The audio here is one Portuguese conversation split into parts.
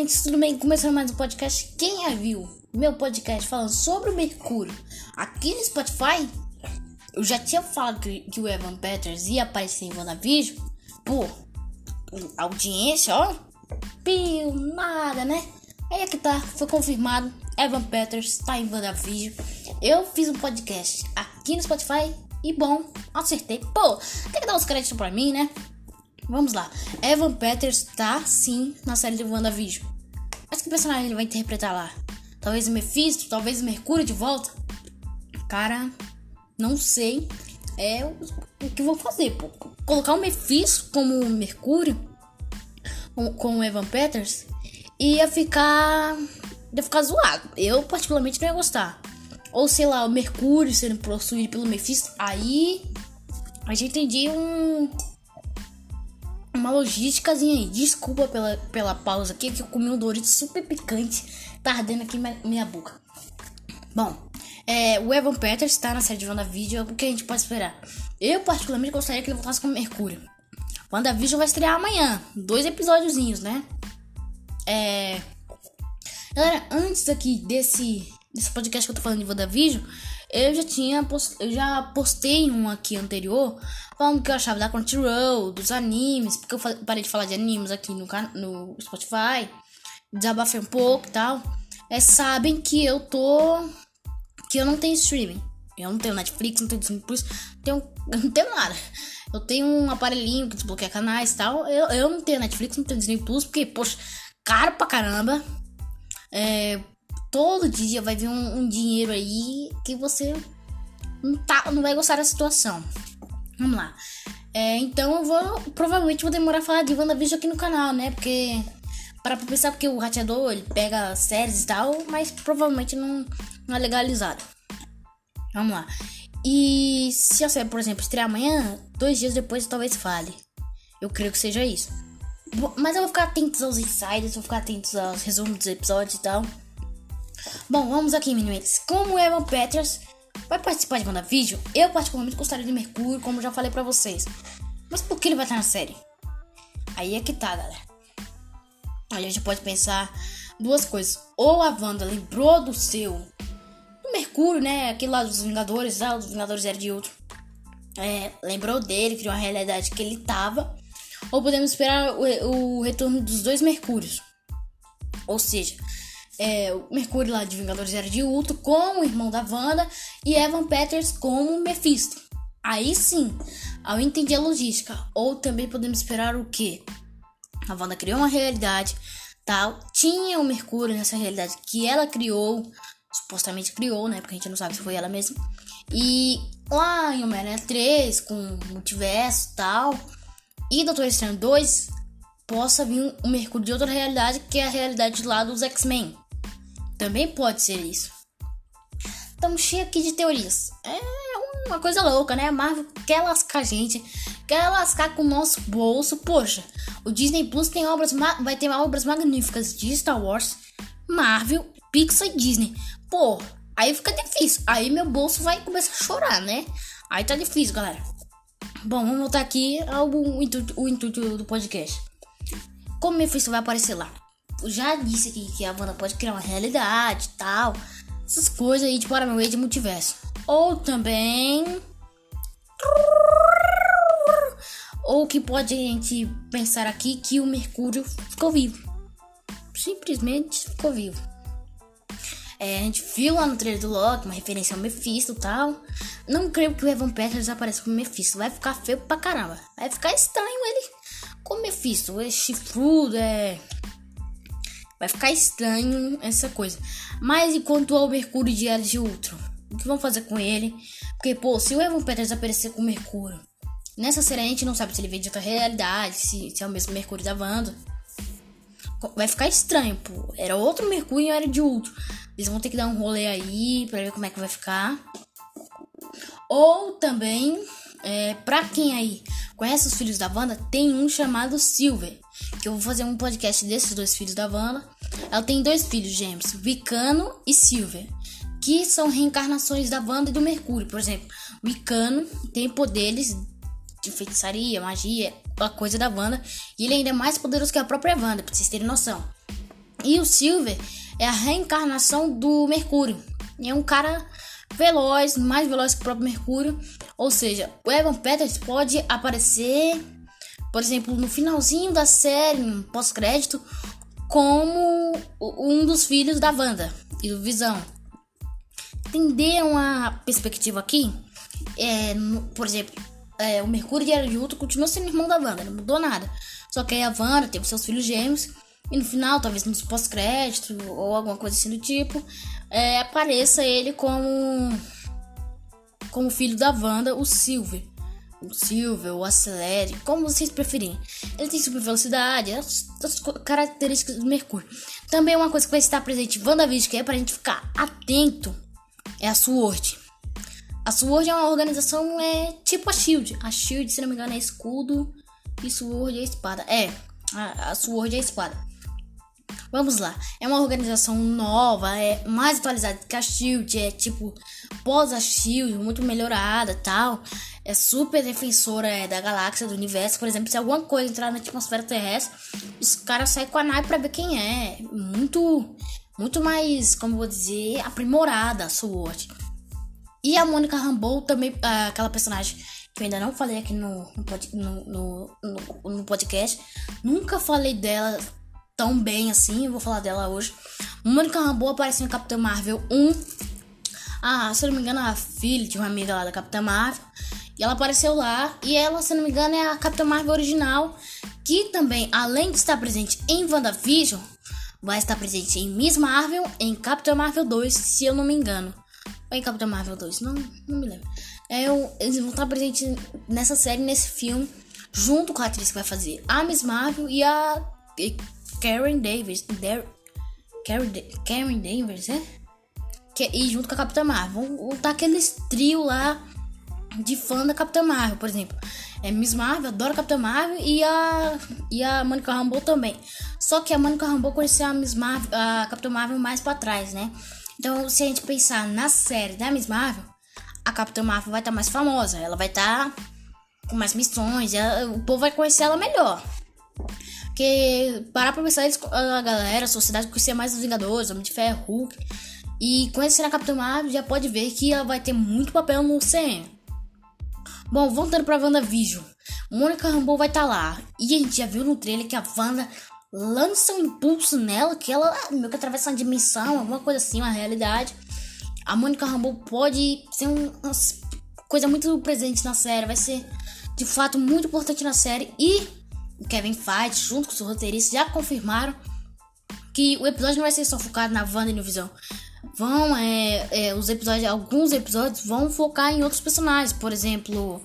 meninos, tudo bem? Começando mais um podcast. Quem já viu meu podcast falando sobre o Mercúrio aqui no Spotify? Eu já tinha falado que, que o Evan Peters ia aparecer em WandaVision. Pô, audiência, ó. Pio, nada, né? Aí é que tá, foi confirmado. Evan Peters tá em WandaVision. Eu fiz um podcast aqui no Spotify e bom, acertei. Pô, tem que dar os créditos pra mim, né? Vamos lá. Evan Peters tá sim na série de WandaVision. Mas que personagem ele vai interpretar lá? Talvez o Mephisto? Talvez o Mercúrio de volta? Cara, não sei. É o, o que vou fazer, pô. Colocar o Mephisto como Mercúrio com, com o Evan Peters ia ficar. ia ficar zoado. Eu, particularmente, não ia gostar. Ou sei lá, o Mercúrio sendo possuído pelo Mephisto. Aí. A gente entendia um uma logísticazinha aí. Desculpa pela, pela pausa aqui, que eu comi um Doritos super picante. Tá ardendo aqui minha, minha boca. Bom, é, o Evan Peters está na série de WandaVision. O que a gente pode esperar? Eu, particularmente, gostaria que ele voltasse com Mercúrio. WandaVision vai estrear amanhã. Dois episódiozinhos, né? É. Galera, antes aqui desse, desse podcast que eu tô falando de WandaVision, eu já tinha post... eu já postei um aqui anterior falando que eu achava da Crunchyroll, dos animes, porque eu parei de falar de animes aqui no, no Spotify, desabafei um pouco e tal. É, sabem que eu tô que eu não tenho streaming. Eu não tenho Netflix, não tenho Disney Plus, tenho, não tenho nada. Eu tenho um aparelhinho que desbloqueia canais e tal. Eu, eu não tenho Netflix, não tenho Disney Plus, porque, poxa, caro pra caramba. É, todo dia vai vir um, um dinheiro aí que você não, tá, não vai gostar da situação. Vamos lá. É, então eu vou. Provavelmente vou demorar a falar de WandaVision aqui no canal, né? Porque. Para pensar porque o rateador ele pega séries e tal, mas provavelmente não, não é legalizado. Vamos lá. E se a série, por exemplo, estrear amanhã, dois dias depois talvez fale. Eu creio que seja isso. Mas eu vou ficar atento aos insiders, vou ficar atento aos resumos dos episódios e tal. Bom, vamos aqui, meninos. Como Evan Peters vai participar de WandaVision, eu particularmente gostaria de Mercúrio, como já falei pra vocês. Mas por que ele vai estar na série? Aí é que tá, galera. A gente pode pensar duas coisas. Ou a Wanda lembrou do seu. Do Mercúrio, né? Aquele lá dos Vingadores, lá, os Vingadores era de outro. É, lembrou dele, criou uma realidade que ele tava. Ou podemos esperar o, o retorno dos dois Mercúrios. Ou seja, é, o Mercúrio lá de Vingadores Era de Ultron como o irmão da Wanda e Evan Peters como Mephisto. Aí sim, ao entender a logística, ou também podemos esperar o que? A Wanda criou uma realidade, tal, tinha o Mercúrio nessa realidade que ela criou, supostamente criou, né? Porque a gente não sabe se foi ela mesma. E lá em Homem-Aranha 3, com multiverso tal, e Doutor Estranho 2, possa vir um Mercúrio de outra realidade, que é a realidade lá dos X-Men. Também pode ser isso. Estamos cheios aqui de teorias. É uma coisa louca, né? A Marvel quer lascar a gente, quer lascar com o nosso bolso. Poxa, o Disney Plus tem obras vai ter obras magníficas de Star Wars, Marvel, Pixar e Disney. Pô, aí fica difícil. Aí meu bolso vai começar a chorar, né? Aí tá difícil, galera. Bom, vamos voltar aqui ao intuito, o intuito do podcast. Como Mephisto vai aparecer lá? Já disse aqui que a Wanda pode criar uma realidade tal. Essas coisas aí de Paramount de multiverso. Ou também. Ou que pode a gente pensar aqui que o Mercúrio ficou vivo. Simplesmente ficou vivo. É, a gente viu lá no trailer do Loki uma referência ao Mephisto e tal. Não creio que o Evan Peters apareça como Mephisto. Vai ficar feio pra caramba. Vai ficar estranho ele como Mephisto. É chifrudo, é Vai ficar estranho essa coisa. Mas enquanto ao Mercúrio de Era de Ultron, o que vão fazer com ele? Porque, pô, se o Evan Peters aparecer com o Mercúrio, nessa série a gente não sabe se ele vem de outra realidade, se, se é o mesmo Mercúrio da Wanda. Vai ficar estranho, pô. Era outro Mercúrio e Era de Ultron. Eles vão ter que dar um rolê aí pra ver como é que vai ficar. Ou também, é, pra quem aí conhece os filhos da Wanda, tem um chamado Silver que eu vou fazer um podcast desses dois filhos da Wanda. Ela tem dois filhos gêmeos, Vicano e Silver, que são reencarnações da Wanda e do Mercúrio. Por exemplo, Vicano tem poderes de feitiçaria, magia, a coisa da Wanda, e ele ainda é mais poderoso que a própria Wanda, pra vocês terem noção. E o Silver é a reencarnação do Mercúrio. É um cara veloz, mais veloz que o próprio Mercúrio. Ou seja, o Evan Peters pode aparecer, por exemplo, no finalzinho da série, no pós-crédito, como um dos filhos da Wanda e do Visão. Entenderam a perspectiva aqui? É, no, por exemplo, é, o Mercúrio de Era continua sendo irmão da Wanda, não mudou nada. Só que aí a Wanda teve seus filhos gêmeos e no final, talvez nos pós-crédito ou alguma coisa assim do tipo, é, apareça ele como como filho da Wanda, o Silver. O Silver, o Acelere, como vocês preferirem. Ele tem super velocidade, as, as características do Mercúrio. Também uma coisa que vai estar presente em WandaVision, que é pra gente ficar atento, é a SWORD. A SWORD é uma organização é tipo a SHIELD. A SHIELD, se não me engano, é escudo e SWORD é espada. É, a, a SWORD é espada. Vamos lá. É uma organização nova, é mais atualizada que a Shield, é tipo pós a Shield, muito melhorada, tal. É super defensora é, da galáxia, do universo. Por exemplo, se alguma coisa entrar na atmosfera terrestre, os caras saem com a nave para ver quem é. Muito muito mais, como vou dizer, aprimorada a SWORD. E a Mônica Rambeau também, ah, aquela personagem que eu ainda não falei aqui no, no, no, no, no podcast. Nunca falei dela tão bem assim, eu vou falar dela hoje. Mônica Rambeau apareceu em Capitã Marvel 1. Ah, se eu não me engano, a filha de uma amiga lá da Capitã Marvel. E ela apareceu lá. E ela, se eu não me engano, é a Capitã Marvel original. Que também, além de estar presente em WandaVision, vai estar presente em Miss Marvel, em Capitã Marvel 2, se eu não me engano. Ou em Capitã Marvel 2, não, não me lembro. É, eles vão estar presentes nessa série, nesse filme, junto com a atriz que vai fazer a Miss Marvel e a Karen Davis. Der, Karen, Karen Davis, é? Que, e junto com a Capitã Marvel. Vão, vão tá aqueles trio lá de fã da Capitã Marvel, por exemplo. É Miss Marvel, adora Capitã Marvel e a, e a Monica Rambeau também. Só que a Monica Rambeau conheceu a Miss Marvel, a Capitã Marvel mais pra trás, né? Então, se a gente pensar na série da Miss Marvel, a Capitã Marvel vai estar tá mais famosa. Ela vai estar tá com mais missões, ela, o povo vai conhecer ela melhor. Porque, parar pra pensar, eles, a galera, a sociedade conhecia mais os Vingadores, Homem de Ferro, Hulk. E conhecendo a Capitã Marvel, já pode ver que ela vai ter muito papel no CM. Bom, voltando pra WandaVision. Mônica Rambeau vai estar tá lá. E a gente já viu no trailer que a Wanda lança um impulso nela, que ela ah, meio que atravessa uma dimensão, alguma coisa assim, uma realidade. A Mônica Rambeau pode ser um, uma coisa muito presente na série, vai ser de fato muito importante na série. E o Kevin Feige, junto com os roteiristas, já confirmaram que o episódio não vai ser só focado na Wanda e no Visão. Vão, é, é, os episódios, alguns episódios vão focar em outros personagens. Por exemplo,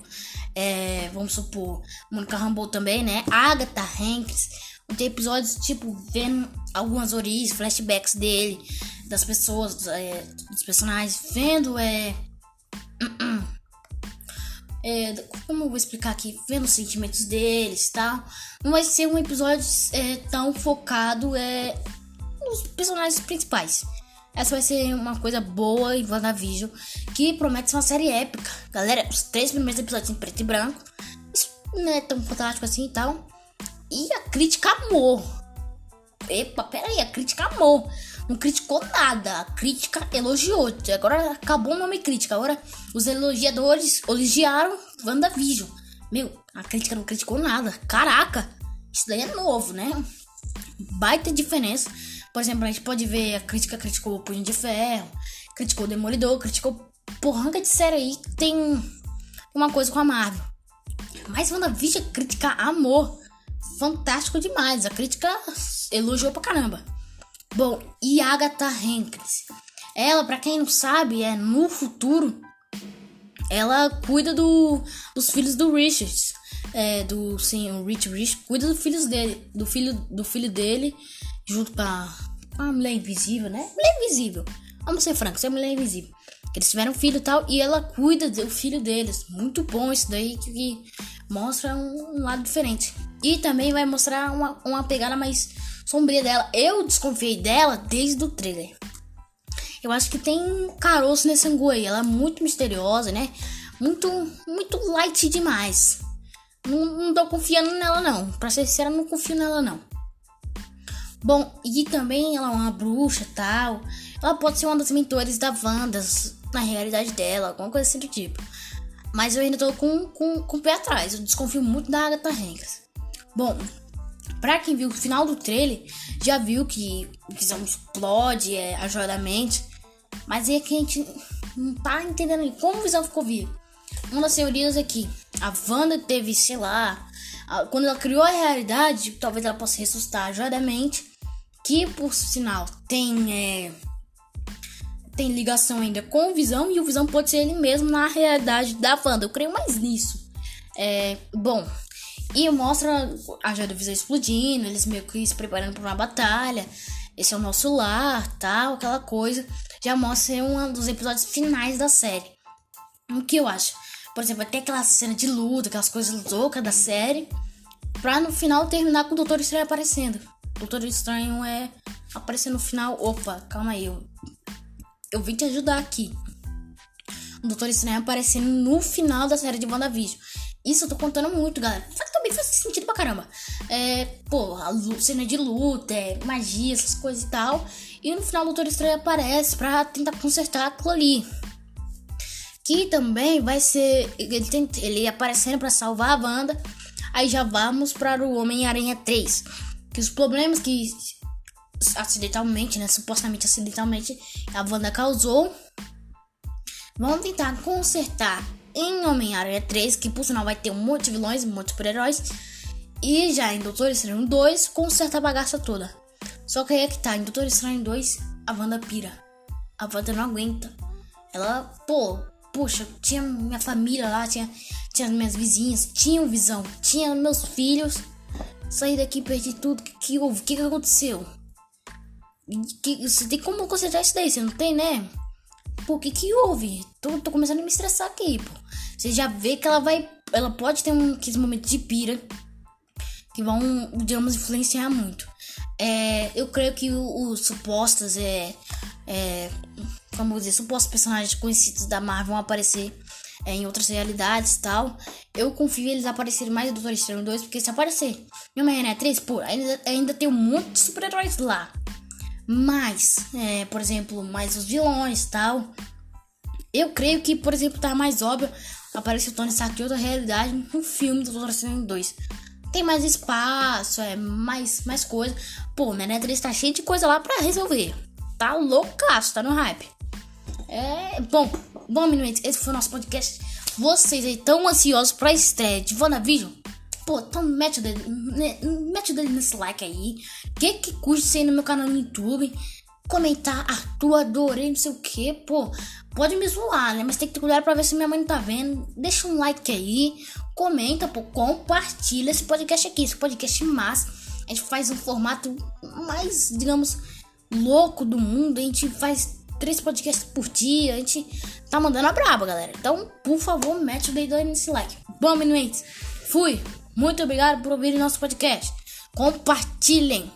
é, vamos supor, Monica Rambeau também, né? Agatha Hanks. Tem episódios, tipo, vendo algumas origens, flashbacks dele, das pessoas, é, dos personagens, vendo, é. É, como eu vou explicar aqui? Vendo os sentimentos deles e tal. Não vai ser um episódio é, tão focado é, nos personagens principais. Essa vai ser uma coisa boa em WandaVision, que promete ser uma série épica. Galera, os três primeiros episódios em preto e branco. Isso não é tão fantástico assim e tal. E a crítica amou. Epa, aí, a crítica amou não criticou nada. A crítica elogiou. Agora acabou o nome crítica. Agora os elogiadores elogiaram WandaVision. Meu, a crítica não criticou nada. Caraca, isso daí é novo, né? Baita diferença. Por exemplo, a gente pode ver a crítica criticou o Punho de Ferro, criticou o Demolidor, criticou porranga de série aí tem uma coisa com a Marvel. Mas WandaVision crítica amor. Fantástico demais. A crítica elogiou pra caramba. Bom, e Agatha Hanks? Ela, para quem não sabe, é no futuro. Ela cuida do, dos filhos do Richard. É, do sim, o Rich Rich cuida dos filhos dele, do filho do filho dele, junto com a, a mulher invisível, né? Mulher invisível. Vamos ser francos, é mulher invisível. Eles tiveram um filho e tal, e ela cuida do filho deles. Muito bom isso daí, que, que mostra um, um, lado diferente. E também vai mostrar uma, uma pegada mais sombria dela. Eu desconfiei dela desde o trailer. Eu acho que tem caroço nesse angu aí. Ela é muito misteriosa, né? Muito, muito light demais. Não, não tô confiando nela, não. Pra ser sincera, não confio nela, não. Bom, e também ela é uma bruxa tal. Ela pode ser uma das mentores da Wanda na realidade dela, alguma coisa assim do tipo. Mas eu ainda tô com, com, com o pé atrás. Eu desconfio muito da Agatha Harkness. Bom, pra quem viu o final do trailer, já viu que o Visão explode é, ajudadamente. Mas é que a gente não tá entendendo como o Visão ficou vivo. Uma das teorias é que a Wanda teve, sei lá, a, quando ela criou a realidade, talvez ela possa ressuscitar ajudadamente. Que por sinal tem. É, tem ligação ainda com o Visão e o Visão pode ser ele mesmo na realidade da Wanda. Eu creio mais nisso. É, bom, e mostra a Visão explodindo, eles meio que se preparando para uma batalha. Esse é o nosso lar, tal, aquela coisa. Já mostra um dos episódios finais da série. O que eu acho? Por exemplo, até aquela cena de luta, aquelas coisas loucas da série. Pra no final terminar com o Doutor Estranho aparecendo. O Doutor Estranho é aparecer no final. Opa, calma aí. Eu eu vim te ajudar aqui. O Doutor Estranho aparecendo no final da série de WandaVision. Isso eu tô contando muito, galera. Faz, sentido pra caramba. É, pô, a cena de luta, é, magia, essas coisas e tal. E no final o Doutor Estranho aparece pra tentar consertar aquilo ali. Que também vai ser. Ele, tem, ele aparecendo pra salvar a Wanda. Aí já vamos para o Homem-Aranha 3. Que os problemas que acidentalmente, né? Supostamente acidentalmente, a Wanda causou. Vão tentar consertar em Homem-Aranha 3, que por sinal vai ter um monte de vilões, um monte de super-heróis. E já em Doutor Estranho 2, conserta a bagaça toda. Só que aí é que tá, em Doutor Estranho 2, a Wanda pira. A Wanda não aguenta. Ela, pô, puxa, tinha minha família lá, tinha, tinha minhas vizinhas, tinha visão, tinha meus filhos. Saí daqui, perdi tudo. O que, que houve? O que, que aconteceu? Que, você tem como consertar isso daí, você não tem, né? Pô, o que que houve? Tô, tô começando a me estressar aqui, pô. Você já vê que ela vai. Ela pode ter um, aqueles momentos de pira que vão, digamos, influenciar muito. É, eu creio que os supostos é, é como dizer, supostos personagens conhecidos da Marvel vão aparecer é, em outras realidades e tal. Eu confio em eles aparecerem mais do Doutor Estranho 2, porque se aparecer em Homem-Aranha 3, pô, ainda, ainda tem um monte de super-heróis lá mais, é, por exemplo, mais os vilões tal. Eu creio que, por exemplo, tá mais óbvio aparecer o Tony Stark em outra realidade no filme do Doutor Estranho 2. Tem mais espaço, é mais, mais coisa. Pô, né, né? tá cheio de coisa lá pra resolver. Tá loucaço, tá no hype. É, bom, bom, minutos, esse foi o nosso podcast. Vocês aí tão ansiosos pra estreia de WandaVision? Pô, então mete o dedo, né, mete o dedo nesse like aí. Que que custa você no meu canal no YouTube? Comentar, Arthur, adorei, não sei o que, pô. Pode me zoar, né? Mas tem que ter cuidado pra ver se minha mãe não tá vendo. Deixa um like aí, comenta, pô, compartilha esse podcast aqui, esse podcast massa. A gente faz um formato mais, digamos, louco do mundo. A gente faz três podcasts por dia. A gente tá mandando a braba, galera. Então, por favor, mete o dedo aí nesse like. Bom, meninos, fui! Muito obrigado por ouvir nosso podcast. Compartilhem.